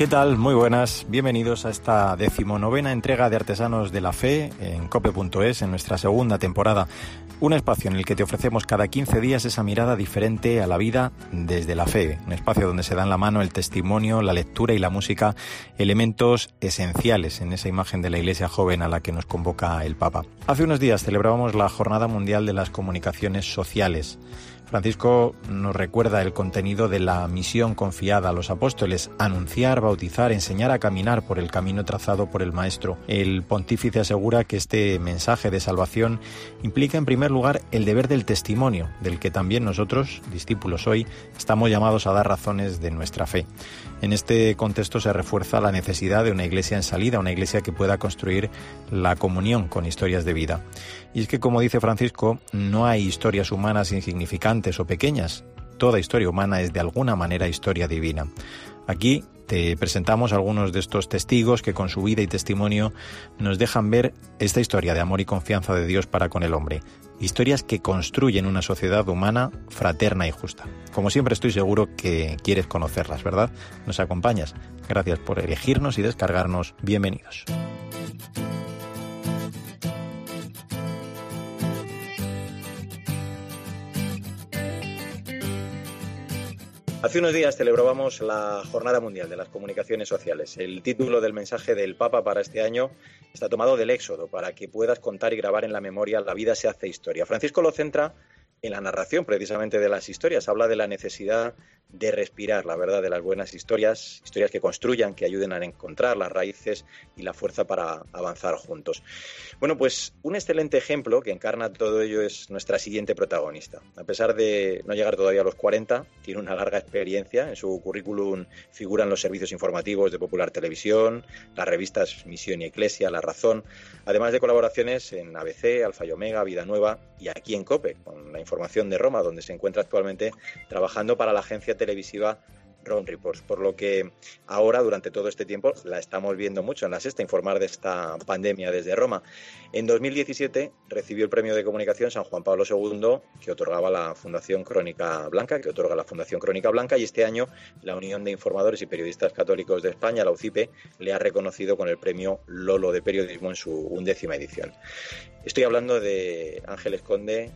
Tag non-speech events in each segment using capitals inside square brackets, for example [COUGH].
¿Qué tal? Muy buenas. Bienvenidos a esta decimonovena entrega de Artesanos de la Fe en cope.es en nuestra segunda temporada. Un espacio en el que te ofrecemos cada 15 días esa mirada diferente a la vida desde la fe. Un espacio donde se dan la mano el testimonio, la lectura y la música, elementos esenciales en esa imagen de la iglesia joven a la que nos convoca el Papa. Hace unos días celebrábamos la Jornada Mundial de las Comunicaciones Sociales. Francisco nos recuerda el contenido de la misión confiada a los apóstoles, anunciar, bautizar, enseñar a caminar por el camino trazado por el Maestro. El pontífice asegura que este mensaje de salvación implica en primer lugar el deber del testimonio, del que también nosotros, discípulos hoy, estamos llamados a dar razones de nuestra fe. En este contexto se refuerza la necesidad de una iglesia en salida, una iglesia que pueda construir la comunión con historias de vida. Y es que, como dice Francisco, no hay historias humanas insignificantes o pequeñas. Toda historia humana es de alguna manera historia divina. Aquí te presentamos algunos de estos testigos que con su vida y testimonio nos dejan ver esta historia de amor y confianza de Dios para con el hombre. Historias que construyen una sociedad humana fraterna y justa. Como siempre estoy seguro que quieres conocerlas, ¿verdad? ¿Nos acompañas? Gracias por elegirnos y descargarnos. Bienvenidos. Hace unos días celebrábamos la Jornada Mundial de las Comunicaciones Sociales. El título del mensaje del Papa para este año está tomado del Éxodo, para que puedas contar y grabar en la memoria La vida se hace historia. Francisco lo centra en la narración precisamente de las historias. Habla de la necesidad de respirar la verdad de las buenas historias, historias que construyan, que ayuden a encontrar las raíces y la fuerza para avanzar juntos. Bueno, pues un excelente ejemplo que encarna todo ello es nuestra siguiente protagonista. A pesar de no llegar todavía a los 40, tiene una larga experiencia. En su currículum figuran los servicios informativos de Popular Televisión, las revistas Misión y Eclesia, La Razón, además de colaboraciones en ABC, Alfa y Omega, Vida Nueva y aquí en COPE, con la información de Roma, donde se encuentra actualmente trabajando para la agencia televisiva Ron Reports, por lo que ahora, durante todo este tiempo, la estamos viendo mucho en la sexta, informar de esta pandemia desde Roma. En 2017 recibió el premio de comunicación San Juan Pablo II, que otorgaba la Fundación Crónica Blanca, que otorga la Fundación Crónica Blanca, y este año la Unión de Informadores y Periodistas Católicos de España, la UCIPE, le ha reconocido con el premio Lolo de Periodismo en su undécima edición. Estoy hablando de Ángeles Conde,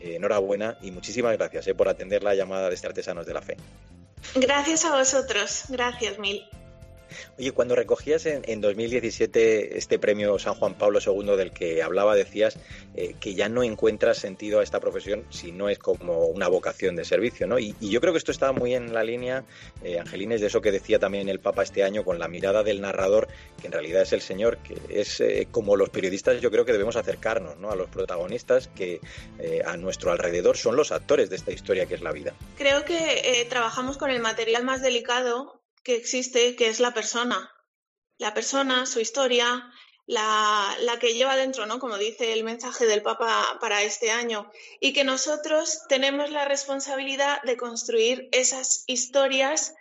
eh, enhorabuena y muchísimas gracias eh, por atender la llamada de este Artesanos de la Fe. Gracias a vosotros, gracias mil. Oye, cuando recogías en, 2017 este premio San Juan Pablo II del que hablaba, decías eh, que ya no encuentras sentido a esta profesión si no es como una vocación de servicio, ¿no? Y, yo creo que esto estaba muy en la línea, eh, Angelines, de eso que decía también el Papa este año con la mirada del narrador, que en realidad es el Señor, que es eh, como los periodistas yo creo que debemos acercarnos, ¿no? A los protagonistas que eh, a nuestro alrededor son los actores de esta historia que es la vida. Creo que trabajamos con el material más delicado que existe, que es la persona. La persona, su historia, la, la, que lleva dentro, ¿no? Como dice el mensaje del Papa para este año. Y que nosotros tenemos la responsabilidad de construir esas historias.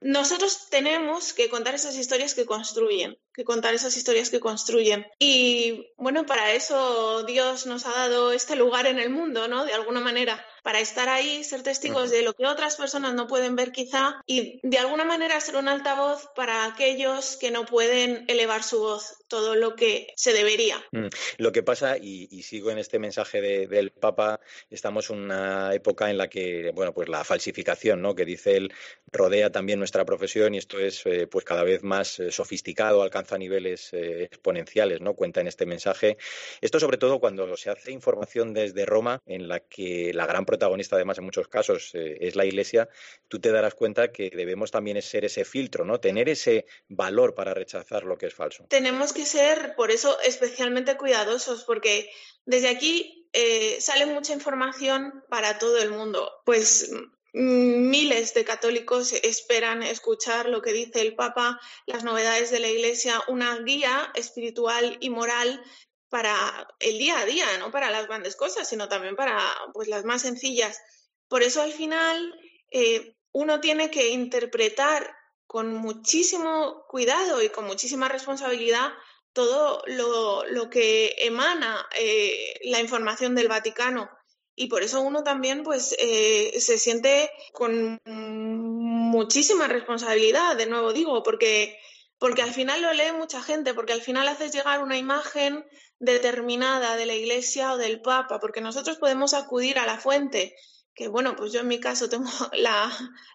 Nosotros tenemos que contar esas historias que construyen, que contar esas historias que construyen. Y bueno, para eso Dios nos ha dado este lugar en el mundo, ¿no? De alguna manera para estar ahí, ser testigos de lo que otras personas no pueden ver quizá y de alguna manera ser un altavoz para aquellos que no pueden elevar su voz todo lo que se debería. Mm. Lo que pasa, y, sigo en este mensaje del Papa, estamos en una época en la que, bueno, pues la falsificación, ¿no? Que dice él, rodea también nuestra profesión y esto es eh, pues cada vez más eh, sofisticado, alcanza niveles eh, exponenciales, ¿no? Cuenta en este mensaje. Esto sobre todo cuando se hace información desde Roma, en la que la gran protagonista además en muchos casos es la Iglesia, tú te darás cuenta que debemos también ser ese filtro, ¿no? Tener ese valor para rechazar lo que es falso. Tenemos que ser, por eso, especialmente cuidadosos, porque desde aquí eh, sale mucha información para todo el mundo. Pues mm, miles de católicos esperan escuchar lo que dice el Papa, las novedades de la Iglesia, una guía espiritual y moral para el día a día, no para las grandes cosas, sino también para pues, las más sencillas. Por eso al final eh, uno tiene que interpretar con muchísimo cuidado y con muchísima responsabilidad todo lo, que emana eh, la información del Vaticano. Y por eso uno también pues, eh, se siente con muchísima responsabilidad, de nuevo digo, porque, porque al final lo lee mucha gente, porque al final haces llegar una imagen determinada de la Iglesia o del Papa, porque nosotros podemos acudir a la fuente, que bueno, pues yo en mi caso tengo [LAUGHS] la,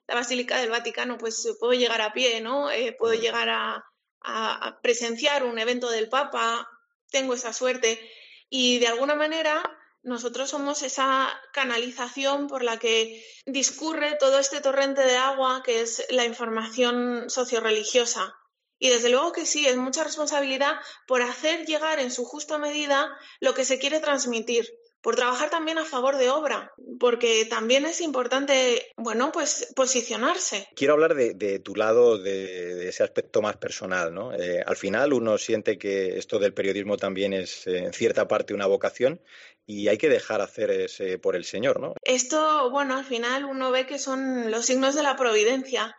Basílica del Vaticano, pues puedo llegar a pie, ¿no? Eh, puedo llegar a, a, presenciar un evento del Papa, tengo esa suerte y de alguna manera nosotros somos esa canalización por la que discurre todo este torrente de agua que es la información socioreligiosa. Y desde luego que sí, es mucha responsabilidad por hacer llegar en su justa medida lo que se quiere transmitir por trabajar también a favor de obra, porque también es importante, bueno, pues posicionarse. Quiero hablar de, tu lado, de, ese aspecto más personal, ¿no? Eh, al final uno siente que esto del periodismo también es eh, en cierta parte una vocación y hay que dejar hacer ese por el Señor, ¿no? Esto, bueno, al final uno ve que son los signos de la providencia,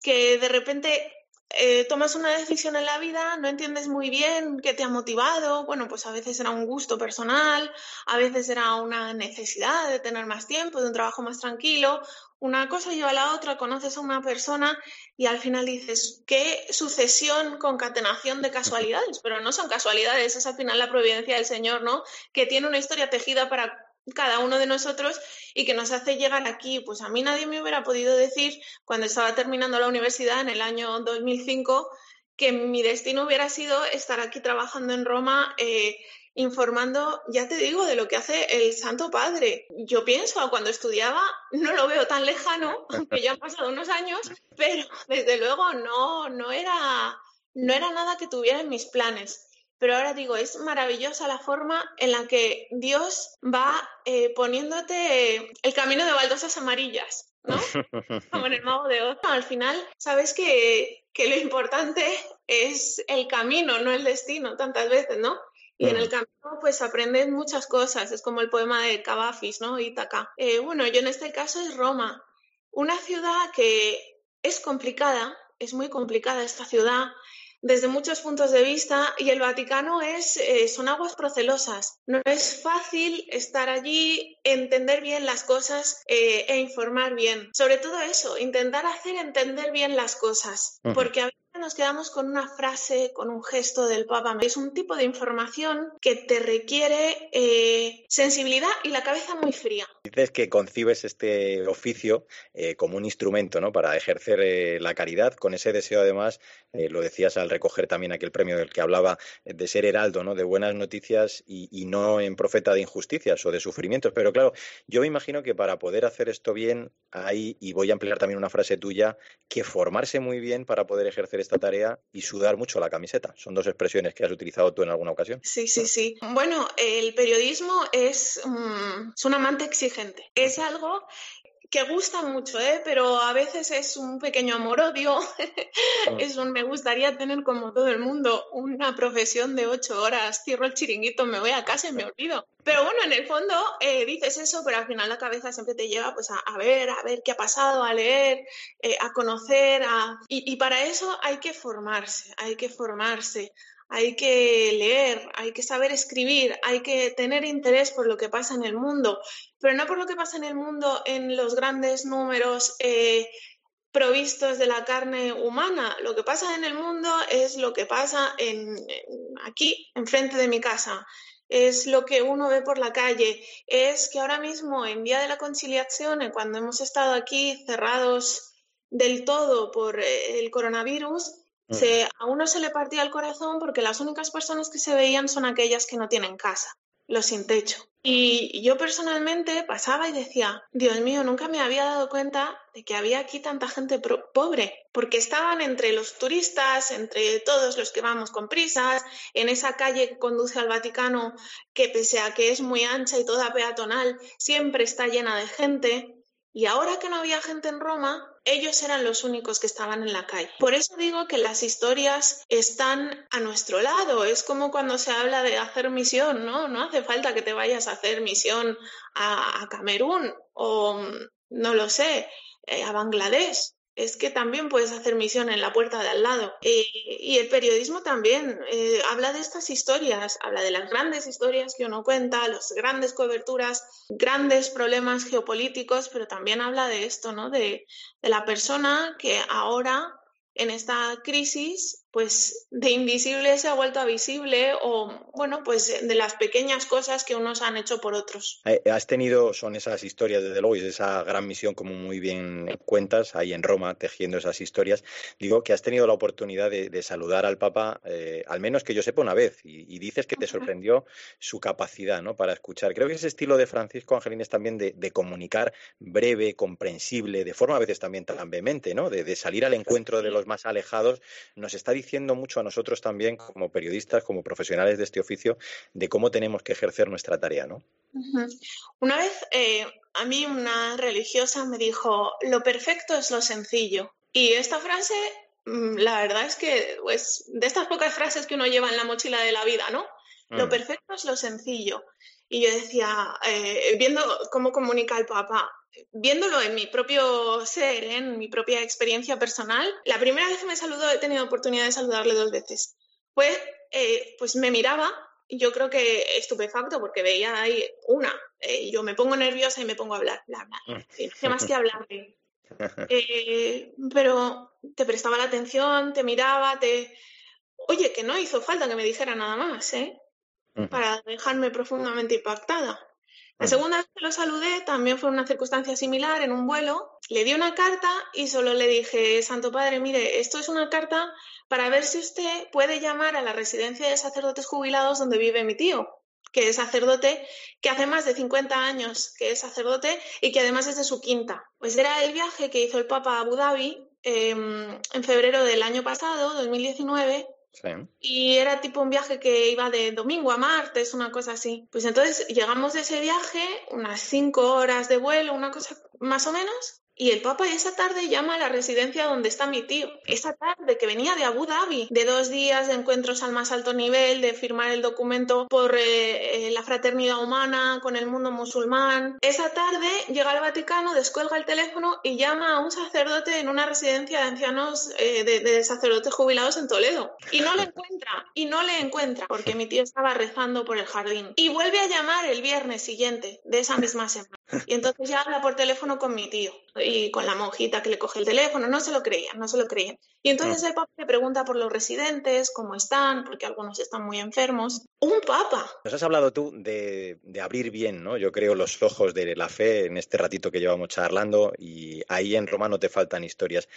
que de repente eh, tomas una decisión en la vida, no entiendes muy bien qué te ha motivado, bueno, pues a veces era un gusto personal, a veces era una necesidad de tener más tiempo, de un trabajo más tranquilo, una cosa lleva a la otra, conoces a una persona y al final dices, qué sucesión, concatenación de casualidades, pero no son casualidades, es al final la providencia del Señor, ¿no? Que tiene una historia tejida para cada uno de nosotros y que nos hace llegar aquí. Pues a mí nadie me hubiera podido decir cuando estaba terminando la universidad en el año 2005 que mi destino hubiera sido estar aquí trabajando en Roma. Eh, informando, ya te digo, de lo que hace el Santo Padre. Yo pienso, cuando estudiaba, no lo veo tan lejano, aunque ya han pasado unos años, pero desde luego no, no, era, no era nada que tuviera en mis planes pero ahora digo, es maravillosa la forma en la que Dios va eh, poniéndote el camino de baldosas amarillas, ¿no? [LAUGHS] Como en el mago de Oz. Al final, sabes que, lo importante es el camino, no el destino, tantas veces, ¿no? Y en el camino, pues aprendes muchas cosas. Es como el poema de Cavafis, ¿no? Ítaca. Eh, bueno, yo en este caso es Roma. Una ciudad que es complicada, es muy complicada esta ciudad desde muchos puntos de vista y el Vaticano es, eh, son aguas procelosas. No es fácil estar allí, entender bien las cosas eh, e informar bien. Sobre todo eso, intentar hacer entender bien las cosas, porque a nos quedamos con una frase, con un gesto del Papa. Es un tipo de información que te requiere eh, sensibilidad y la cabeza muy fría. Dices que concibes este oficio eh, como un instrumento ¿no? para ejercer eh, la caridad, con ese deseo además, lo decías al recoger también aquel premio del que hablaba, de ser heraldo ¿no? de buenas noticias y, y no en profeta de injusticias o de sufrimientos. Pero claro, yo me imagino que para poder hacer esto bien hay, y voy a emplear también una frase tuya, que formarse muy bien para poder ejercer esta tarea y sudar mucho la camiseta. Son dos expresiones que has utilizado tú en alguna ocasión. Sí, sí, sí. Bueno, el periodismo es, es un amante exigente. Es algo que gusta mucho, ¿eh? pero a veces es un pequeño amor-odio. Es un me gustaría tener como todo el mundo una profesión de ocho horas, cierro el chiringuito, me voy a casa y me olvido. Pero bueno, en el fondo eh, dices eso, pero al final la cabeza siempre te lleva pues, a, ver, a ver qué ha pasado, a leer, eh, a conocer. A... y para eso hay que formarse, hay que formarse hay que leer, hay que saber escribir, hay que tener interés por lo que pasa en el mundo, pero no por lo que pasa en el mundo en los grandes números eh, provistos de la carne humana. Lo que pasa en el mundo es lo que pasa en, aquí, enfrente de mi casa. Es lo que uno ve por la calle. Es que ahora mismo, en Día de la Conciliación, cuando hemos estado aquí cerrados del todo por eh, el coronavirus, se, a uno se le partía el corazón porque las únicas personas que se veían son aquellas que no tienen casa, los sin techo. Y yo personalmente pasaba y decía, Dios mío, nunca me había dado cuenta de que había aquí tanta gente pobre, porque estaban entre los turistas, entre todos los que vamos con prisas, en esa calle que conduce al Vaticano, que pese a que es muy ancha y toda peatonal, siempre está llena de gente. Y ahora que no había gente en Roma, ellos eran los únicos que estaban en la calle. Por eso digo que las historias están a nuestro lado. Es como cuando se habla de hacer misión, ¿no? No hace falta que te vayas a hacer misión a, Camerún o, no lo sé, eh, a Bangladesh. Es que también puedes hacer misión en la puerta de al lado. Eh, y el periodismo también eh, habla de estas historias, habla de las grandes historias que uno cuenta, las grandes coberturas, grandes problemas geopolíticos, pero también habla de esto, ¿no? De, de la persona que ahora en esta crisis pues de invisible se ha vuelto a visible o, bueno, pues de las pequeñas cosas que unos han hecho por otros. Eh, has tenido, son esas historias, desde luego, y esa gran misión, como muy bien cuentas, ahí en Roma, tejiendo esas historias. Digo que has tenido la oportunidad de, saludar al Papa, eh, al menos que yo sepa una vez, y, dices que te sorprendió su capacidad ¿no? para escuchar. Creo que ese estilo de Francisco Angelín es también de, comunicar breve, comprensible, de forma a veces también tan vehemente, ¿no? de, de salir al encuentro de los más alejados, nos está diciendo mucho a nosotros también como periodistas, como profesionales de este oficio, de cómo tenemos que ejercer nuestra tarea, ¿no? Una vez eh, a mí una religiosa me dijo, lo perfecto es lo sencillo. Y esta frase, mm, la verdad es que, pues, de estas pocas frases que uno lleva en la mochila de la vida, ¿no? Lo mm. perfecto es lo sencillo. Y yo decía, eh, viendo cómo comunica el Papa, viéndolo en mi propio ser, ¿eh? en mi propia experiencia personal, la primera vez que me saludó, he tenido oportunidad de saludarle dos veces. Pues, pues me miraba, yo creo que estupefacto, porque veía ahí una, y yo me pongo nerviosa y me pongo a hablar, bla, bla, no más que hablarle. [LAUGHS] pero te prestaba la atención, te miraba, te... Oye, que no hizo falta que me dijera nada más, ¿eh? Para dejarme profundamente impactada. La segunda vez que lo saludé también fue una circunstancia similar en un vuelo. Le di una carta y solo le dije, Santo Padre, mire, esto es una carta para ver si usted puede llamar a la residencia de sacerdotes jubilados donde vive mi tío, que es sacerdote, que hace más de 50 años que es sacerdote y que además es de su quinta. Pues era el viaje que hizo el Papa a Abu Dhabi em, en febrero del año pasado, 2019, y era tipo un viaje que iba de domingo a martes, una cosa así. Pues entonces llegamos de ese viaje, unas cinco horas de vuelo, una cosa más o menos, y el Papa esa tarde llama a la residencia donde está mi tío. Esa tarde que venía de Abu Dhabi, de dos días de encuentros al más alto nivel, de firmar el documento por eh, eh, la fraternidad humana con el mundo musulmán. Esa tarde llega al Vaticano, descuelga el teléfono y llama a un sacerdote en una residencia de ancianos eh, de, sacerdotes jubilados en Toledo. Y no le encuentra, y no le encuentra, porque mi tío estaba rezando por el jardín. Y vuelve a llamar el viernes siguiente de esa misma semana. Y entonces ya habla por teléfono con mi tío y con la monjita que le coge el teléfono, no se lo creían, no se lo creían. Y entonces el Papa le pregunta por los residentes, cómo están, porque algunos están muy enfermos. Un Papa. Nos has hablado tú de, abrir bien, ¿no? Yo creo, los ojos de la fe en este ratito que llevamos charlando y ahí en Roma no te faltan historias.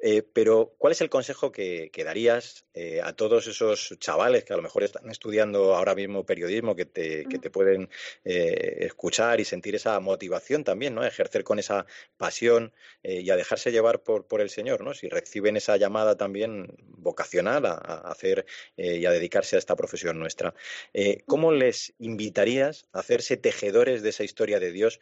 Eh, pero, ¿cuál es el consejo que, darías eh, a todos esos chavales que a lo mejor están estudiando ahora mismo periodismo, que te, que te pueden eh, escuchar y sentir esa motivación también, ¿no? ejercer con esa pasión y a dejarse llevar por, por el Señor, ¿no? Si reciben esa llamada también vocacional a, hacer y a dedicarse a esta profesión nuestra. ¿Cómo les invitarías a hacerse tejedores de esa historia de Dios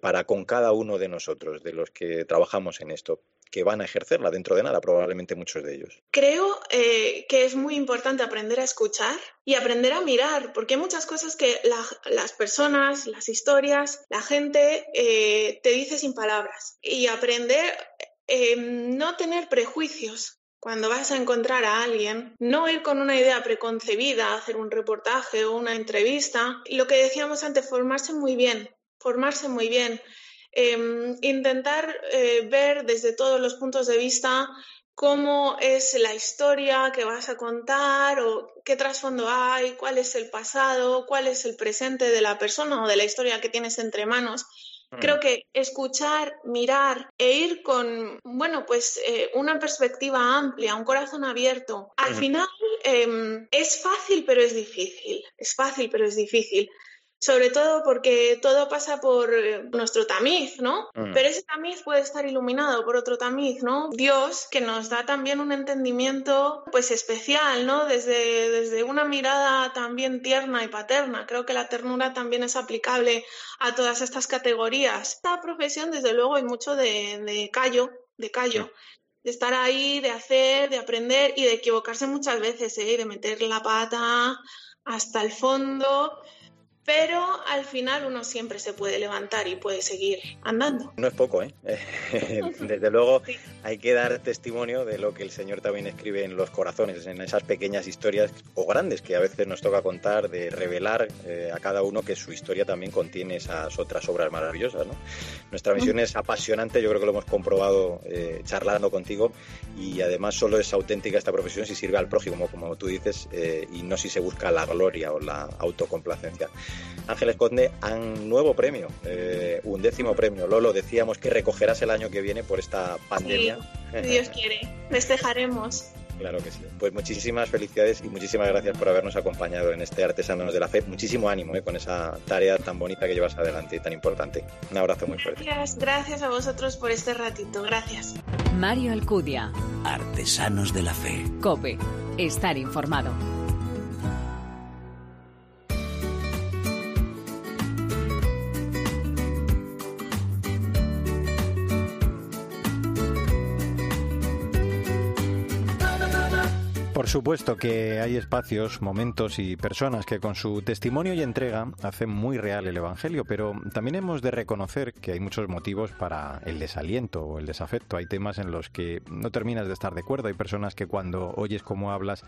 para con cada uno de nosotros, de los que trabajamos en esto? Que van a ejercerla dentro de nada, probablemente muchos de ellos. Creo eh, que es muy importante aprender a escuchar y aprender a mirar, porque hay muchas cosas que las personas, las historias, la gente eh, te dice sin palabras. Y aprender eh, no tener prejuicios, cuando vas a encontrar a alguien, no ir con una idea preconcebida, hacer un reportaje o una entrevista. Lo que decíamos antes, formarse muy bien, formarse muy bien. Em, intentar eh, ver desde todos los puntos de vista cómo es la historia que vas a contar o qué trasfondo hay, cuál es el pasado, cuál es el presente de la persona o de la historia que tienes entre manos. Mm. Creo que escuchar, mirar e ir con, bueno, pues eh, una perspectiva amplia, un corazón abierto. Al final em, es fácil, pero es difícil. Es fácil, pero es difícil sobre todo porque todo pasa por eh, nuestro tamiz, ¿no? Mm. Pero ese tamiz puede estar iluminado por otro tamiz, ¿no? Dios que nos da también un entendimiento pues especial, ¿no? Desde, desde una mirada también tierna y paterna. Creo que la ternura también es aplicable a todas estas categorías. Esta profesión, desde luego, hay mucho de, de callo, de callo. de estar ahí, de hacer, de aprender y de equivocarse muchas veces, ¿eh? de meter la pata hasta el fondo pero al final uno siempre se puede levantar y puede seguir andando. No es poco, ¿eh? [LAUGHS] Desde luego hay que dar testimonio de lo que el Señor también escribe en los corazones, en esas pequeñas historias o grandes que a veces nos toca contar, de revelar eh, a cada uno que su historia también contiene esas otras obras maravillosas. ¿no? Nuestra misión es apasionante, yo creo que lo hemos comprobado eh, charlando contigo y además solo es auténtica esta profesión si sirve al prójimo, como tú dices, eh, y no si se busca la gloria o la autocomplacencia. Ángeles Conde, un nuevo premio, un décimo premio. Lolo, decíamos que recogerás el año que viene por esta pandemia. si Dios quiere, festejaremos. Claro que sí. Pues muchísimas felicidades y muchísimas gracias por habernos acompañado en este Artesanos de la Fe. Muchísimo ánimo eh, con esa tarea tan bonita que llevas adelante y tan importante. Un abrazo muy fuerte. Gracias, gracias a vosotros por este ratito. Gracias. Mario Alcudia. Artesanos de la Fe. Cope. Estar informado. Por supuesto que hay espacios, momentos y personas que con su testimonio y entrega hacen muy real el Evangelio, pero también hemos de reconocer que hay muchos motivos para el desaliento o el desafecto. Hay temas en los que no terminas de estar de acuerdo. Hay personas que cuando oyes cómo hablas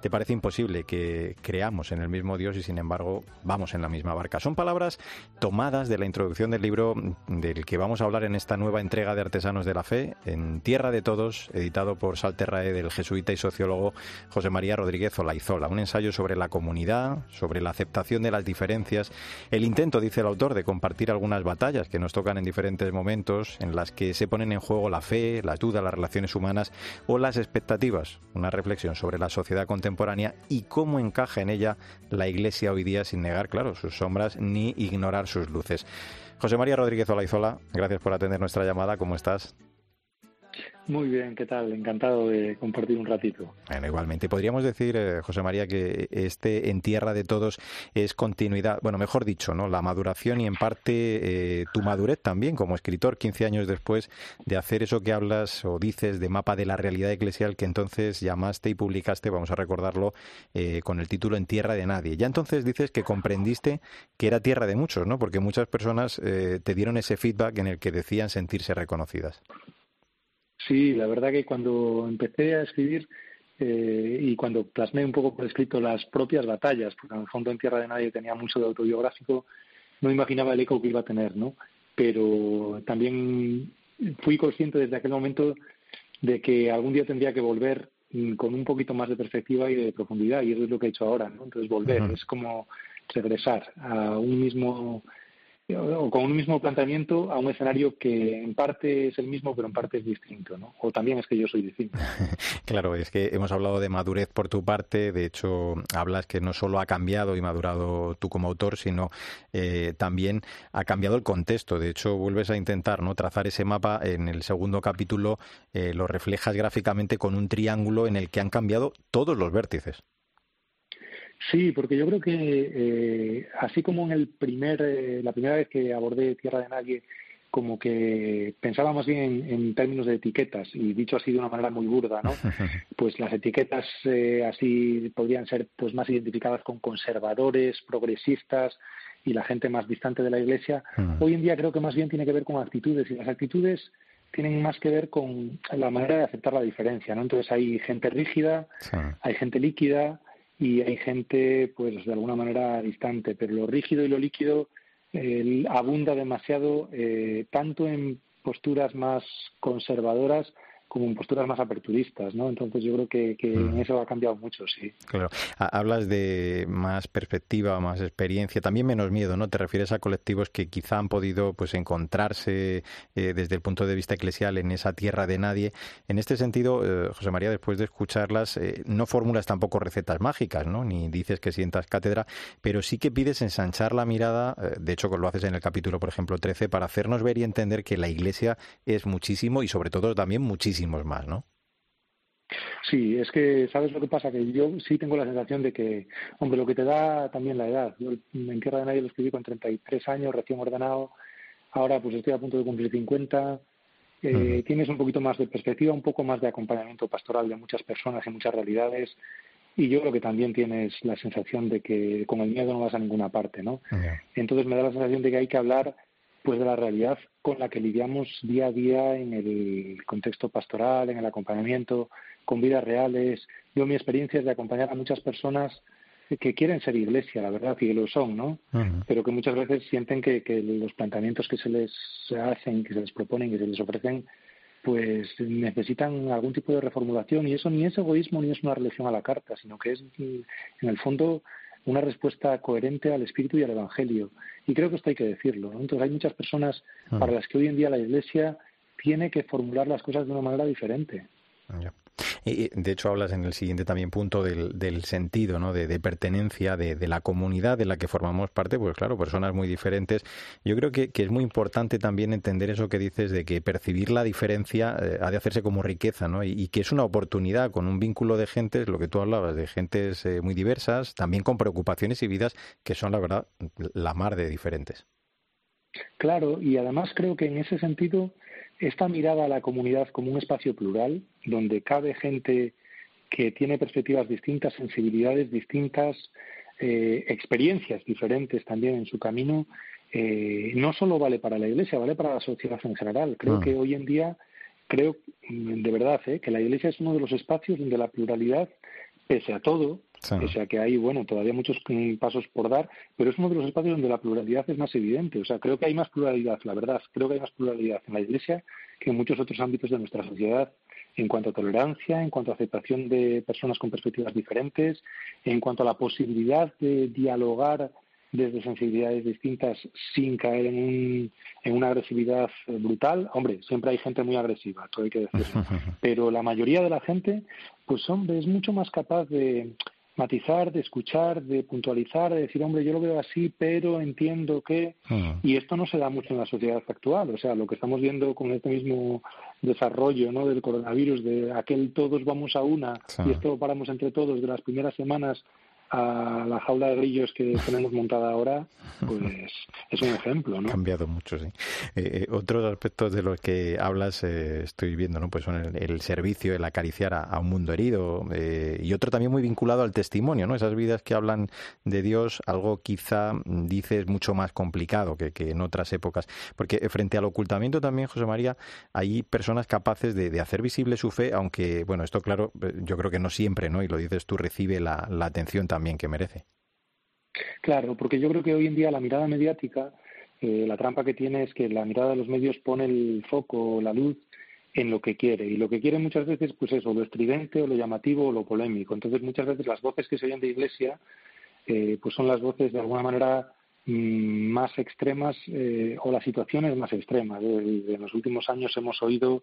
te parece imposible que creamos en el mismo Dios y sin embargo vamos en la misma barca. Son palabras tomadas de la introducción del libro del que vamos a hablar en esta nueva entrega de Artesanos de la Fe, en Tierra de Todos, editado por Salterrae del jesuita y sociólogo José María Rodríguez Olaizola, un ensayo sobre la comunidad, sobre la aceptación de las diferencias, el intento, dice el autor, de compartir algunas batallas que nos tocan en diferentes momentos, en las que se ponen en juego la fe, la duda, las relaciones humanas o las expectativas, una reflexión sobre la sociedad contemporánea y cómo encaja en ella la Iglesia hoy día sin negar, claro, sus sombras ni ignorar sus luces. José María Rodríguez Olaizola, gracias por atender nuestra llamada. ¿Cómo estás? Muy bien, ¿qué tal? Encantado de compartir un ratito. Bueno, igualmente. Podríamos decir, eh, José María, que este En Tierra de Todos es continuidad, bueno, mejor dicho, ¿no? La maduración y en parte eh, tu madurez también como escritor, 15 años después de hacer eso que hablas o dices de mapa de la realidad eclesial que entonces llamaste y publicaste, vamos a recordarlo, eh, con el título En Tierra de Nadie. Ya entonces dices que comprendiste que era tierra de muchos, ¿no? Porque muchas personas te dieron ese feedback en el que decían sentirse reconocidas. Sí, la verdad que cuando empecé a escribir eh, y cuando plasmé un poco por escrito las propias batallas, porque en el fondo en Tierra de Nadie tenía mucho de autobiográfico, no imaginaba el eco que iba a tener, ¿no? Pero también fui consciente desde aquel momento de que algún día tendría que volver con un poquito más de perspectiva y de profundidad, y eso es lo que he hecho ahora, ¿no? Entonces volver, es como regresar a un mismo o con un mismo planteamiento a un escenario que en parte es el mismo, pero en parte es distinto, ¿no? O también es que yo soy distinto. [LAUGHS] claro, es que hemos hablado de madurez por tu parte, de hecho hablas que no solo ha cambiado y madurado tú como autor, sino eh, también ha cambiado el contexto. De hecho, vuelves a intentar no trazar ese mapa en el segundo capítulo, eh, lo reflejas gráficamente con un triángulo en el que han cambiado todos los vértices. Sí, porque yo creo que eh, así como en el primer, eh, la primera vez que abordé Tierra de Nadie, como que pensaba más bien en, términos de etiquetas y dicho así de una manera muy burda, ¿no? [LAUGHS] Pues las etiquetas eh, así podrían ser pues más identificadas con conservadores, progresistas y la gente más distante de la Iglesia. Hoy en día creo que más bien tiene que ver con actitudes y las actitudes tienen más que ver con la manera de aceptar la diferencia, ¿no? Entonces hay gente rígida, hay gente líquida, y hay gente, pues de alguna manera distante, pero lo rígido y lo líquido abunda demasiado eh, tanto en posturas más conservadoras como en posturas más aperturistas, ¿no? Entonces yo creo que, que en mm. eso ha cambiado mucho, sí. Claro. Hablas de más perspectiva, más experiencia, también menos miedo, ¿no? Te refieres a colectivos que quizá han podido pues encontrarse eh, desde el punto de vista eclesial en esa tierra de nadie. En este sentido, eh, José María, después de escucharlas, eh, no formulas tampoco recetas mágicas, ¿no? Ni dices que sientas cátedra, pero sí que pides ensanchar la mirada, de hecho lo haces en el capítulo, por ejemplo, 13, para hacernos ver y entender que la Iglesia es muchísimo y sobre todo también muchísimo más, ¿no? Sí, es que, ¿sabes lo que pasa? Que yo sí tengo la sensación de que, hombre, lo que te da también la edad. Yo en Tierra de Nadie lo escribí con 33 años, recién ordenado. Ahora pues estoy a punto de cumplir 50. Eh, Tienes un poquito más de perspectiva, un poco más de acompañamiento pastoral de muchas personas y muchas realidades. y yo creo que también tienes la sensación de que con el miedo no vas a ninguna parte, ¿no? Entonces me da la sensación de que hay que hablar pues de la realidad con la que lidiamos día a día en el contexto pastoral, en el acompañamiento, con vidas reales. Yo mi experiencia es de acompañar a muchas personas que quieren ser iglesia, la verdad, y que lo son, ¿no? Pero que muchas veces sienten que, que los planteamientos que se les hacen, que se les proponen, que se les ofrecen, pues necesitan algún tipo de reformulación y eso ni es egoísmo ni es una religión a la carta, sino que es en el fondo una respuesta coherente al espíritu y al evangelio. Y creo que esto hay que decirlo. Entonces hay muchas personas ah. para las que hoy en día la Iglesia tiene que formular las cosas de una manera diferente. De hecho, hablas en el siguiente también punto del, del sentido, ¿no? De, pertenencia, de, la comunidad de la que formamos parte, pues claro, personas muy diferentes. Yo creo que, que, es muy importante también entender eso que dices de que percibir la diferencia eh, ha de hacerse como riqueza, ¿no? Y, que es una oportunidad con un vínculo de gentes, lo que tú hablabas, de gentes eh, muy diversas, también con preocupaciones y vidas que son, la verdad, la mar de diferentes. Claro, y además creo que en ese sentido esta mirada a la comunidad como un espacio plural, donde cabe gente que tiene perspectivas distintas, sensibilidades distintas, eh, experiencias diferentes también en su camino, eh, no solo vale para la Iglesia, vale para la sociedad en general. Creo ah. que hoy en día, creo de verdad, eh, que la Iglesia es uno de los espacios donde la pluralidad, pese a todo, o sea que hay, bueno, todavía muchos pasos por dar, pero es uno de los espacios donde la pluralidad es más evidente. O sea, creo que hay más pluralidad, la verdad, creo que hay más pluralidad en la Iglesia que en muchos otros ámbitos de nuestra sociedad en cuanto a tolerancia, en cuanto a aceptación de personas con perspectivas diferentes, en cuanto a la posibilidad de dialogar desde sensibilidades distintas sin caer en, un, en una agresividad brutal. Hombre, siempre hay gente muy agresiva, todo hay que decirlo. [LAUGHS] Pero la mayoría de la gente, pues hombre, es mucho más capaz de, matizar, de escuchar, de puntualizar, de decir, hombre, yo lo veo así, pero entiendo que... Hmm. Y esto no se da mucho en la sociedad actual. O sea, lo que estamos viendo con este mismo desarrollo ¿no? del coronavirus, de aquel todos vamos a una y esto lo paramos entre todos de las primeras semanas a la jaula de grillos que tenemos montada ahora, pues es un ejemplo, ¿no? Cambiado mucho, sí. Eh, eh, otros aspectos de los que hablas, eh, estoy viendo, ¿no? Pues son el, servicio, el acariciar a, un mundo herido y otro también muy vinculado al testimonio, ¿no? Esas vidas que hablan de Dios, algo quizá, mm, dices, mucho más complicado que, en otras épocas. Porque frente al ocultamiento también, José María, hay personas capaces de, hacer visible su fe, aunque, bueno, esto claro, yo creo que no siempre, ¿no? Y lo dices tú, recibe la atención también que merece. Claro, porque yo creo que hoy en día la mirada mediática, eh, la trampa que tiene es que la mirada de los medios pone el foco, la luz en lo que quiere. Y lo que quiere muchas veces pues eso lo estridente o lo llamativo o lo polémico. Entonces muchas veces las voces que se oyen de iglesia eh, pues son las voces de alguna manera mm, más extremas eh, o las situaciones más extremas. En los últimos años hemos oído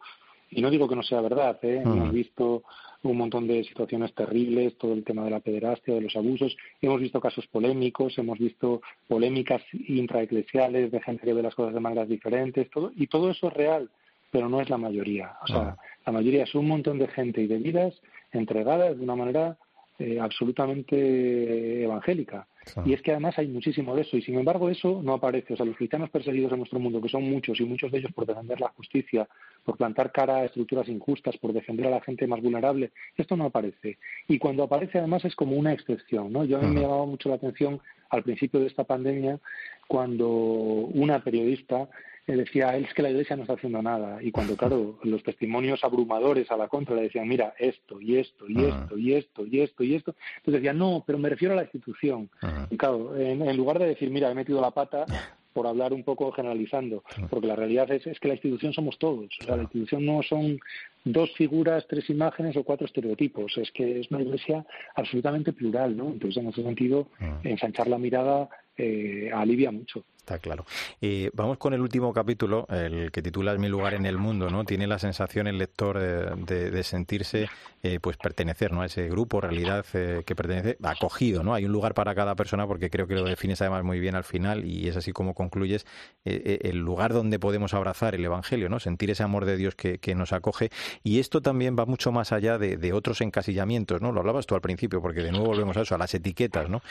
y no digo que no sea verdad, ¿eh? Hemos visto un montón de situaciones terribles, todo el tema de la pederastia, de los abusos, hemos visto casos polémicos, hemos visto polémicas intraeclesiales de gente que ve las cosas de maneras diferentes, todo, y todo eso es real, pero no es la mayoría. O sea, la mayoría es un montón de gente y de vidas entregadas de una manera eh, absolutamente evangélica. Y es que además hay muchísimo de eso, y sin embargo eso no aparece. O sea, los cristianos perseguidos en nuestro mundo, que son muchos, y muchos de ellos por defender la justicia, por plantar cara a estructuras injustas, por defender a la gente más vulnerable, esto no aparece. Y cuando aparece además es como una excepción, ¿no? Yo a mí me llamaba mucho la atención al principio de esta pandemia cuando una periodista decía, es que la Iglesia no está haciendo nada. Y cuando, claro, [LAUGHS] los testimonios abrumadores a la contra le decían, mira, esto y esto y ah. esto y esto y esto y esto, entonces decía, no, pero me refiero a la institución. Y claro, en, lugar de decir, mira, he metido la pata, [LAUGHS] por hablar un poco generalizando, porque la realidad es, es que la institución somos todos. O sea, la institución no son dos figuras, tres imágenes o cuatro estereotipos. Es que es una iglesia absolutamente plural, ¿no? Entonces, en ese sentido, ensanchar la mirada eh, alivia mucho. Está claro. Eh, vamos con el último capítulo, el que titula Mi lugar en el mundo, ¿no? Tiene la sensación el lector eh, de, sentirse, eh, pues pertenecer, ¿no? A ese grupo, realidad que pertenece, acogido, ¿no? Hay un lugar para cada persona porque creo que lo defines además muy bien al final y es así como concluyes el lugar donde podemos abrazar el Evangelio, ¿no? Sentir ese amor de Dios que, nos acoge y esto también va mucho más allá de, otros encasillamientos, ¿no? Lo hablabas tú al principio porque de nuevo volvemos a eso, a las etiquetas, ¿no?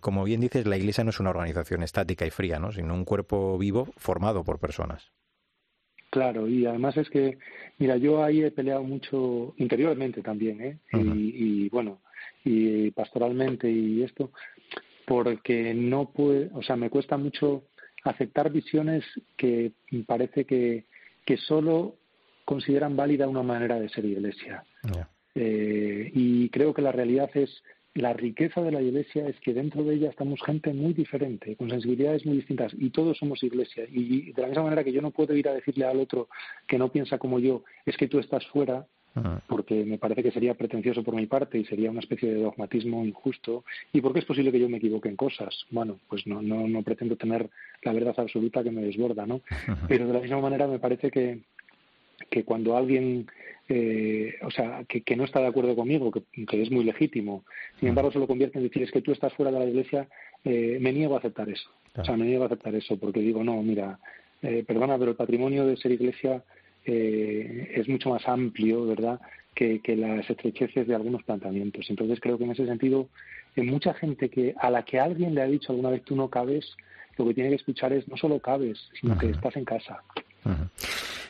como bien dices, la Iglesia no es una organización estática y fría, sino un cuerpo vivo formado por personas. Claro, y además es que, mira, yo ahí he peleado mucho interiormente también, ¿eh? y, bueno, y pastoralmente y esto, porque no puede, o sea, me cuesta mucho aceptar visiones que parece que, que solo consideran válida una manera de ser iglesia. Eh, y creo que la realidad es la riqueza de la iglesia es que dentro de ella estamos gente muy diferente, con sensibilidades muy distintas, y todos somos iglesia. Y de la misma manera que yo no puedo ir a decirle al otro que no piensa como yo, es que tú estás fuera, porque me parece que sería pretencioso por mi parte y sería una especie de dogmatismo injusto, y porque es posible que yo me equivoque en cosas. Bueno, pues no, no, no pretendo tener la verdad absoluta que me desborda, ¿no? [LAUGHS] Pero de la misma manera me parece que, que cuando alguien eh, o sea, que, que, no está de acuerdo conmigo, que, que, es muy legítimo. Sin embargo, se lo convierte en decir, es que tú estás fuera de la iglesia, eh, me niego a aceptar eso. O sea, me niego a aceptar eso, porque digo, no, mira, eh, perdona, pero el patrimonio de ser iglesia eh, es mucho más amplio, ¿verdad?, que, que, las estrecheces de algunos planteamientos. Entonces, creo que en ese sentido, en mucha gente que a la que alguien le ha dicho alguna vez tú no cabes, lo que tiene que escuchar es no solo cabes, sino que estás en casa.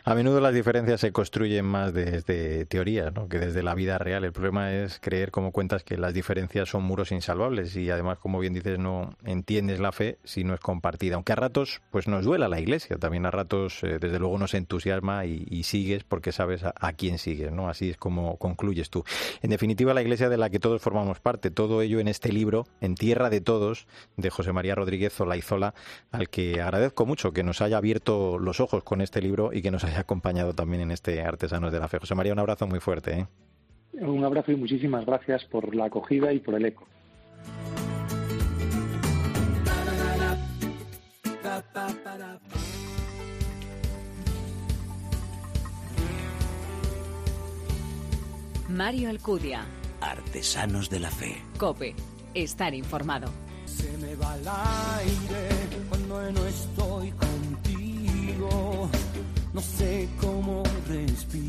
A menudo las diferencias se construyen más desde teoría ¿no? que desde la vida real. El problema es creer, como cuentas, que las diferencias son muros insalvables y además, como bien dices, no entiendes la fe si no es compartida. Aunque a ratos pues nos duela la iglesia, también a ratos eh, desde luego nos entusiasma y, sigues porque sabes a, quién sigues. ¿no? Así es como concluyes tú. En definitiva, la iglesia de la que todos formamos parte, todo ello en este libro, En Tierra de Todos, de José María Rodríguez Olaizola, al que agradezco mucho que nos haya abierto los ojos con este libro y que nos haya acompañado también en este Artesanos de la Fe. José María, un abrazo muy fuerte. ¿eh? Un abrazo y muchísimas gracias por la acogida y por el eco. Mario Alcudia. Artesanos de la Fe. Cope. Estar informado. Se me va el aire cuando no estoy contigo no sé cómo respiro.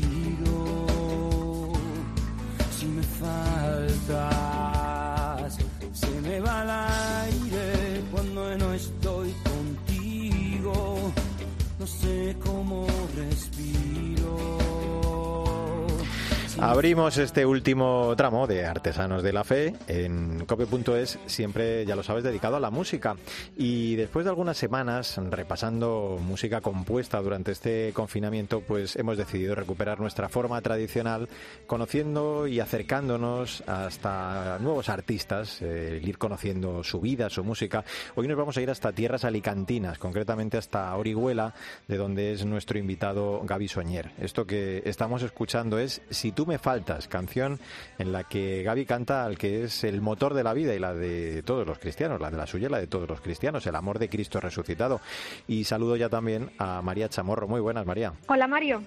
Abrimos este último tramo de Artesanos de la Fe en cope.es, siempre, ya lo sabes, dedicado a la música. Y después de algunas semanas repasando música compuesta durante este confinamiento, pues hemos decidido recuperar nuestra forma tradicional, conociendo y acercándonos hasta nuevos artistas, eh, ir conociendo su vida, su música. Hoy nos vamos a ir hasta tierras alicantinas, concretamente hasta Orihuela, de donde es nuestro invitado Gaby Soñer. Esto que estamos escuchando es Si tú me faltas, canción en la que Gaby canta al que es el motor de la vida y la de todos los cristianos, la de la suya y la de todos los cristianos, el amor de Cristo resucitado. Y saludo ya también a María Chamorro. Muy buenas, María. Hola, Mario.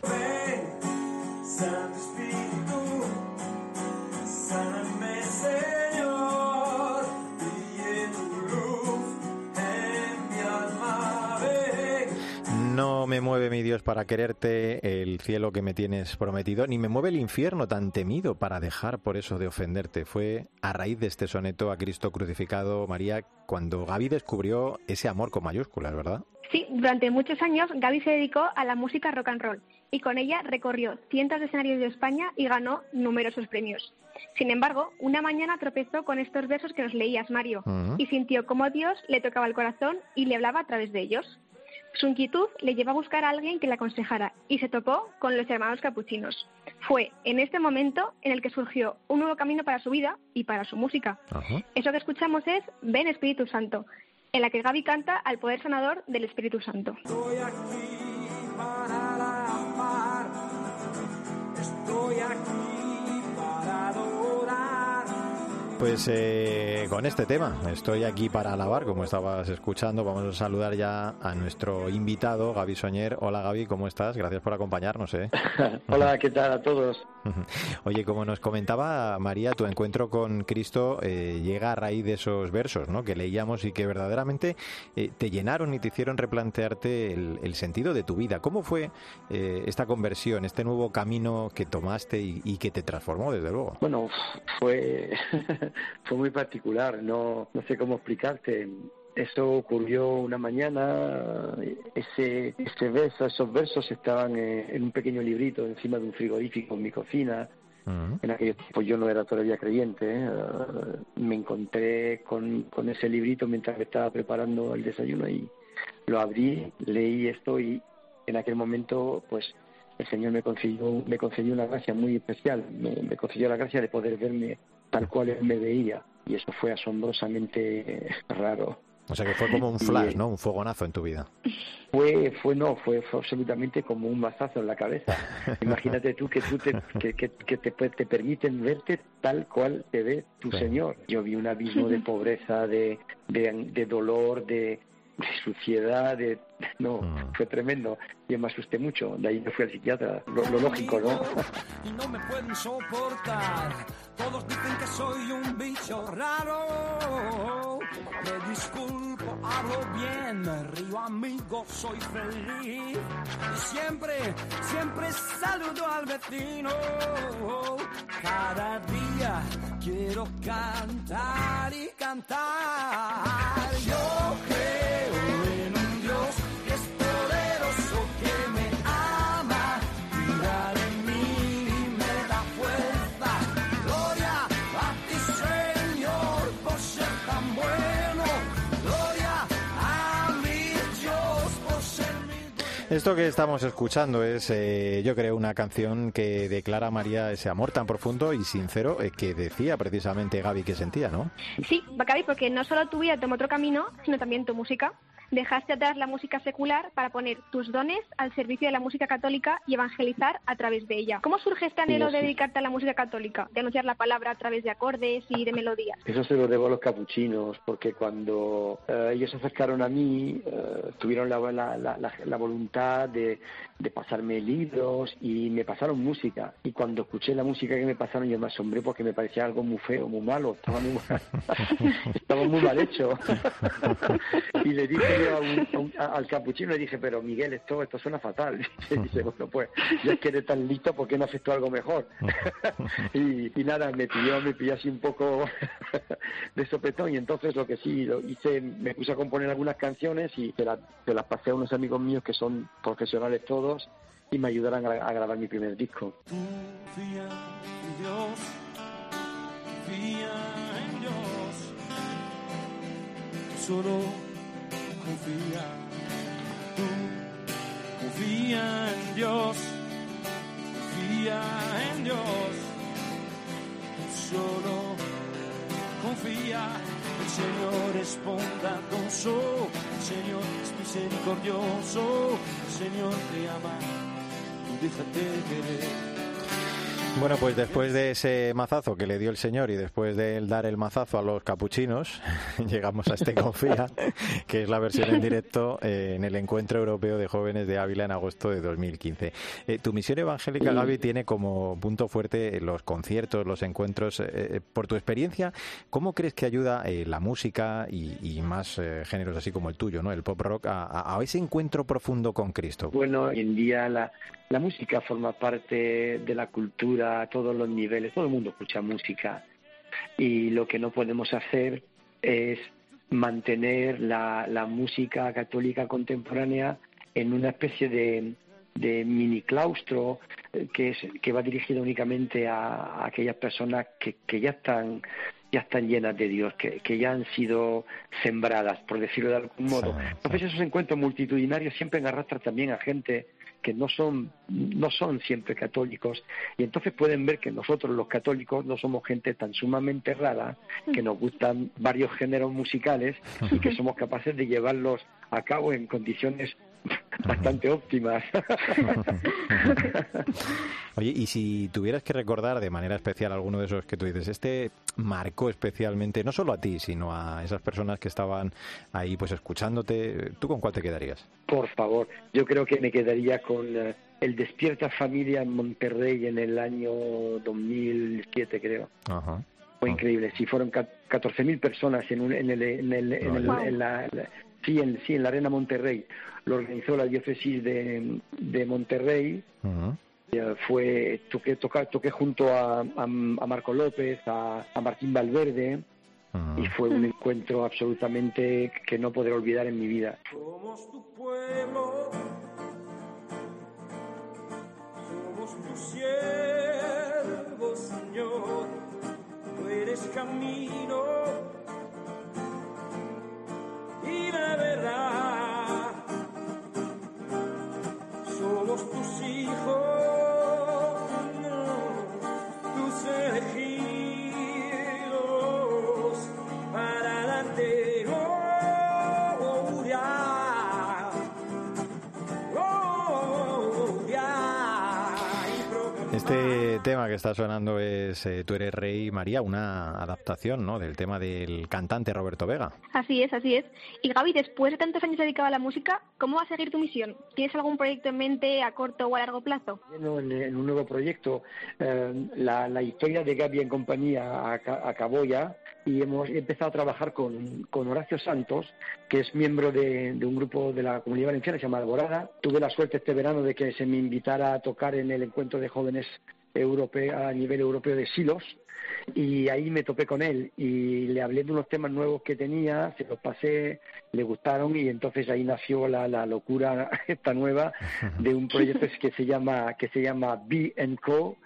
No me mueve mi Dios para quererte el cielo que me tienes prometido, ni me mueve el infierno tan temido para dejar por eso de ofenderte. Fue a raíz de este soneto a Cristo crucificado, María, cuando Gaby descubrió ese amor con mayúsculas, ¿verdad? Sí, durante muchos años Gaby se dedicó a la música rock and roll y con ella recorrió cientos de escenarios de España y ganó numerosos premios. Sin embargo, una mañana tropezó con estos versos que nos leías, Mario, y sintió como Dios le tocaba el corazón y le hablaba a través de ellos. Su inquietud le llevó a buscar a alguien que le aconsejara y se topó con los hermanos capuchinos. Fue en este momento en el que surgió un nuevo camino para su vida y para su música. Eso que escuchamos es Ven Espíritu Santo, en la que Gaby canta al poder sanador del Espíritu Santo. Estoy aquí para Estoy aquí pues eh, con este tema, estoy aquí para alabar, como estabas escuchando. Vamos a saludar ya a nuestro invitado, Gaby Soñer. Hola Gaby, ¿cómo estás? Gracias por acompañarnos. ¿eh? [LAUGHS] Hola, ¿qué tal a todos? Oye, como nos comentaba María, tu encuentro con Cristo eh, llega a raíz de esos versos ¿no? que leíamos y que verdaderamente eh, te llenaron y te hicieron replantearte el, sentido de tu vida. ¿Cómo fue eh, esta conversión, este nuevo camino que tomaste y, y que te transformó, desde luego? Bueno, fue [LAUGHS] fue muy particular, no, no sé cómo explicarte. Eso ocurrió una mañana, ese, ese verso, esos versos estaban en un pequeño librito encima de un frigorífico en mi cocina En aquel tiempo yo no era todavía creyente. ¿eh? me encontré con, con ese librito mientras me estaba preparando el desayuno y lo abrí, leí esto y en aquel momento, pues el Señor me concedió, me concedió una gracia muy especial, me, me concedió la gracia de poder verme tal cual Él me veía y eso fue asombrosamente raro. O sea que fue como un flash, ¿no? Un fogonazo en tu vida. Fue, fue no, fue, fue absolutamente como un mazazo en la cabeza. [LAUGHS] Imagínate tú que tú te, que, que, que te, te, permiten verte tal cual te ve tu Sí. Señor. Yo vi un abismo de [LAUGHS] pobreza, de, de, de dolor, de, de suciedad, de no, Mm. fue tremendo. Yo me asusté mucho, de ahí me fui al psiquiatra, lo, lo lógico, ¿no? [LAUGHS] y no me pueden soportar. Todos dicen que soy un bicho raro. Me disculpo, hablo bien, río amigo, soy feliz. Y siempre, siempre saludo al vecino. Cada día quiero cantar y cantar. Yo creo Esto que estamos escuchando es, eh, yo creo, una canción que declara a María ese amor tan profundo y sincero eh, que decía precisamente Gaby que sentía, ¿no? Sí, Bacabi, porque no solo tu vida tomó otro camino, sino también tu música. Dejaste atrás la música secular para poner tus dones al servicio de la música católica y evangelizar a través de ella. ¿Cómo surge este anhelo de dedicarte a la música católica? De anunciar la palabra a través de acordes y de melodías. Eso se lo debo a los capuchinos, porque cuando eh, ellos se acercaron a mí, eh, tuvieron la, la, la, la- la de, de pasarme libros y me pasaron música. Y cuando escuché la música que me pasaron, yo me asombré porque me parecía algo muy feo, muy malo, estaba muy, mal [LAUGHS] hecho. [LAUGHS] y le dije yo a un- al capuchino, le dije, pero Miguel, esto, esto suena fatal. [LAUGHS] Y dice, bueno, pues ya que eres tan listo, ¿por qué no haces tú algo mejor? y, y nada, me pilló, me pilló así un poco de sopetón y entonces lo que sí lo hice, me puse a componer algunas canciones y se, la- se las pasé a unos amigos míos que son profesionales todos y me ayudaron a, grabar mi primer disco. Confía en Dios, confía en Dios, solo confía. Confía en Dios, confía en Dios, solo confía. El Señor es bondadoso, el Señor es misericordioso, Señor te ama déjate querer. Bueno, pues después de ese mazazo que le dio el señor y después de él dar el mazazo a los capuchinos, [LAUGHS] llegamos a este [LAUGHS] Confía, que es la versión en directo eh, en el Encuentro Europeo de Jóvenes de Ávila en agosto de 2015. Eh, tu misión evangélica, Gaby, tiene como punto fuerte los conciertos, los encuentros. Eh, eh, por tu experiencia, ¿cómo crees que ayuda eh, la música y, y más eh, géneros así como el tuyo, ¿no? el pop rock, a, a- a ese encuentro profundo con Cristo? Bueno, hoy en día la, la música forma parte de la cultura a todos los niveles, todo el mundo escucha música y lo que no podemos hacer es mantener la, la música católica contemporánea en una especie de, de mini claustro eh, que, es, que va dirigido únicamente a, a aquellas personas que, que ya están ya están llenas de Dios, que, que ya han sido sembradas, por decirlo de algún modo. Sí, sí. Entonces esos encuentros multitudinarios siempre arrastran también a gente que no son no son siempre católicos y entonces pueden ver que nosotros los católicos no somos gente tan sumamente rara que nos gustan varios géneros musicales y que somos capaces de llevarlos a cabo en condiciones [LAUGHS] bastante óptimas. [LAUGHS] Oye, y si tuvieras que recordar de manera especial alguno de esos que tú dices, este marcó especialmente, no solo a ti, sino a esas personas que estaban ahí pues escuchándote, ¿tú con cuál te quedarías? Por favor, yo creo que me quedaría con eh, el Despierta Familia en Monterrey en el año 2007, creo. Ajá. Fue increíble. Sí, fueron ca- 14.000 personas en, un, en, el, en, el, en, el- en la, la- sí, en, sí, en la Arena Monterrey. Lo organizó la diócesis de, de Monterrey. Ujú. Eh, Fue toqué, toqué junto a, a, a Marco López, a, a Martín Valverde y fue un encuentro absolutamente que no podré olvidar en mi vida. Somos tu pueblo, somos tus siervos es camino y la verdad. Somos tus hijos, tema que está sonando es eh, Tú eres rey María, una adaptación ¿no? del tema del cantante Roberto Vega. Así es, así es. Y Gaby, después de tantos años dedicado a la música, ¿cómo va a seguir tu misión? ¿Tienes algún proyecto en mente a corto o a largo plazo? Lleno en, en un nuevo proyecto. Eh, la, la historia de Gaby en compañía aca- acabó ya y hemos empezado a trabajar con, con Horacio Santos, que es miembro de, de un grupo de la Comunidad Valenciana que se llama Alborada. Tuve la suerte este verano de que se me invitara a tocar en el encuentro de jóvenes europe- a nivel europeo de Silos y ahí me topé con él y le hablé de unos temas nuevos que tenía, se los pasé, le gustaron y entonces ahí nació la, la locura [LAUGHS] esta nueva de un proyecto que se llama que se llama Be Co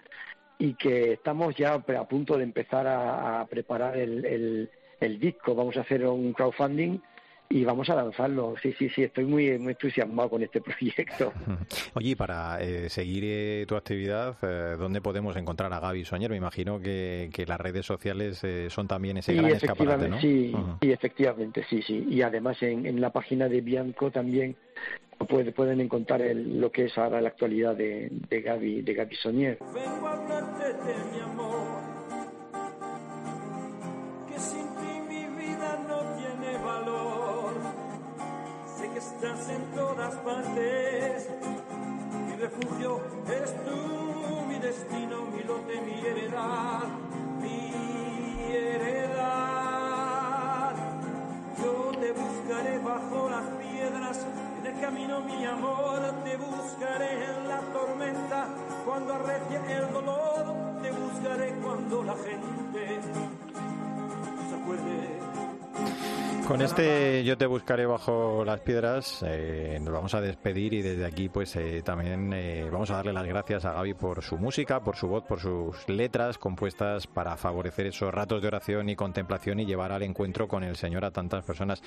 y que estamos ya a punto de empezar a, preparar el, el disco. Vamos a hacer un crowdfunding y vamos a lanzarlo. Sí, sí, sí, estoy muy, muy entusiasmado con este [LAUGHS] proyecto. [LAUGHS] Oye, y para eh, seguir eh, tu actividad, eh, ¿dónde podemos encontrar a Gaby Soñer? Me imagino que, que las redes sociales eh, son también ese Sí, gran escaparate, efectivamente, ¿no? sí, Ujú. sí, efectivamente, sí, sí. Y además en, en la página de Bianco también puede- pueden encontrar el- lo que es ahora la actualidad de, de Gaby, de Gaby Sonier. Vengo a hablarte de mi amor, Estás en todas partes, mi refugio eres tú, mi destino, mi lote, mi heredad, mi heredad. Yo te buscaré bajo las piedras, en el camino mi amor, te buscaré en la tormenta, cuando arrecie el dolor, te buscaré cuando la gente se acuerde. Con este Yo te buscaré bajo las piedras, eh, nos vamos a despedir y desde aquí pues eh, también eh, vamos a darle las gracias a Gaby por su música, por su voz, por sus letras compuestas para favorecer esos ratos de oración y contemplación y llevar al encuentro con el Señor a tantas personas.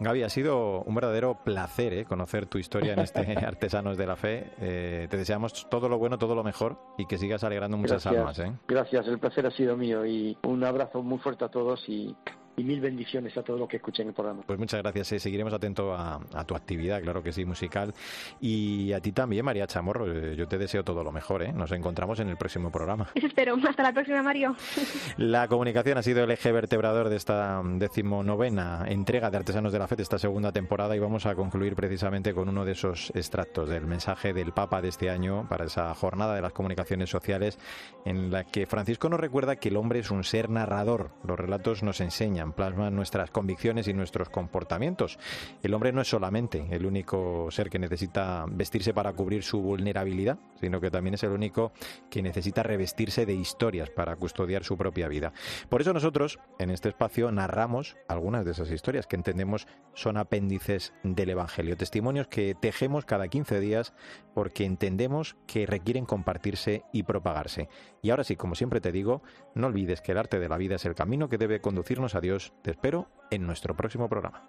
Gaby, ha sido un verdadero placer eh, conocer tu historia en este [LAUGHS] Artesanos de la Fe. Eh, te deseamos todo lo bueno, todo lo mejor y que sigas alegrando muchas Gracias. almas. ¿eh? Gracias, el placer ha sido mío y un abrazo muy fuerte a todos y, y mil bendiciones a todos los que escuchen el programa. Pues muchas gracias, eh. seguiremos atentos a, a tu actividad, claro que sí, musical. Y a ti también, María Chamorro, eh, yo te deseo todo lo mejor. ¿eh? Nos encontramos en el próximo programa. Eso [LAUGHS] espero. Hasta la próxima, Mario. [LAUGHS] La comunicación ha sido el eje vertebrador de esta decimonovena entrega de Artesanos de la Fe de esta segunda temporada y vamos a concluir precisamente con uno de esos extractos del mensaje del Papa de este año para esa jornada de las comunicaciones sociales en la que Francisco nos recuerda que el hombre es un ser narrador. Los relatos nos enseñan, plasman nuestras convicciones y nuestros comportamientos. El hombre no es solamente el único ser que necesita vestirse para cubrir su vulnerabilidad, sino que también es el único que necesita revestirse de historias para custodiar su propia vida. Por eso nosotros, en este espacio, narramos algunas de esas historias que entendemos son apéndices del Evangelio, testimonios que tejemos cada 15 días porque entendemos que requieren compartirse y propagarse. Y ahora sí, como siempre te digo, no olvides que el arte de la vida es el camino que debe conducirnos a Dios. Te espero en nuestro próximo programa.